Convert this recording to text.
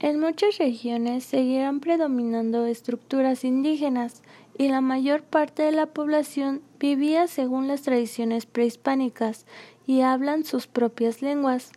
En muchas regiones seguirán predominando estructuras indígenas y la mayor parte de la población vivía según las tradiciones prehispánicas y hablan sus propias lenguas.